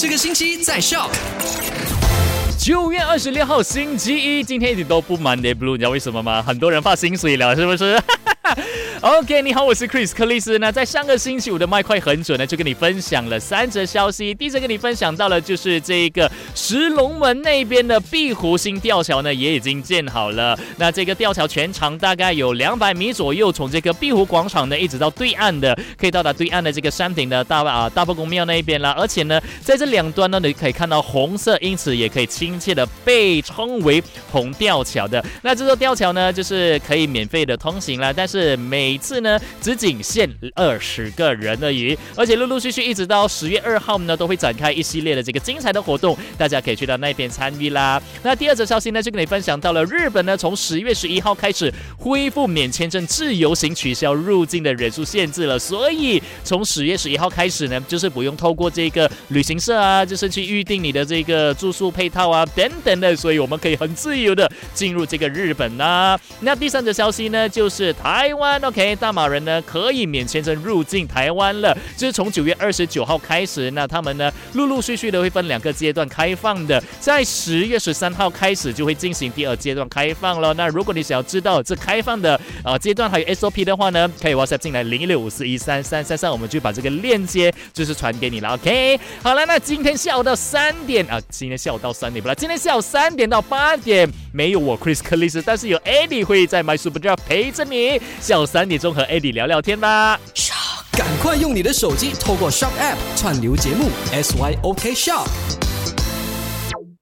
这个星期在笑。九月二十六号星期一，今天一点都不 Monday Blue，你知道为什么吗？很多人发薪水了，是不是 ？OK，你好，我是 Chris 克里斯。那在上个星期五的麦快很准呢，就跟你分享了三则消息。第一则跟你分享到了，就是这一个石龙门那边的碧湖新吊桥呢，也已经建好了。那这个吊桥全长大概有两百米左右，从这个碧湖广场呢一直到对岸的，可以到达对岸的这个山顶的大啊大伯公庙那一边啦。而且呢，在这两端呢，你可以看到红色，因此也可以亲切的被称为红吊桥的。那这座吊桥呢，就是可以免费的通行了，但是每每次呢只仅限二十个人而已，而且陆陆续续一直到十月二号呢，都会展开一系列的这个精彩的活动，大家可以去到那边参与啦。那第二则消息呢，就跟你分享到了日本呢，从十月十一号开始恢复免签证自由行，取消入境的人数限制了，所以从十月十一号开始呢，就是不用透过这个旅行社啊，就是去预定你的这个住宿配套啊等等的，所以我们可以很自由的进入这个日本啦。那第三则消息呢，就是台湾 OK 大马人呢可以免签证入境台湾了，就是从九月二十九号开始，那他们呢陆陆续续的会分两个阶段开放的，在十月十三号开始就会进行第二阶段开放了。那如果你想要知道这开放的啊阶段还有 SOP 的话呢，可以 WhatsApp 进来零一六五四一三三三三，我们就把这个链接就是传给你了。OK，好了，那今天下午到三点啊，今天下午到三点不啦，今天下午三点到八点没有我 Chris 克里斯，但是有 Eddie 会在 My Super Job 陪着你，下午三点钟和 Eddie 聊聊天吧。赶快用你的手机透过 Shop App 串流节目 SYOK Shock。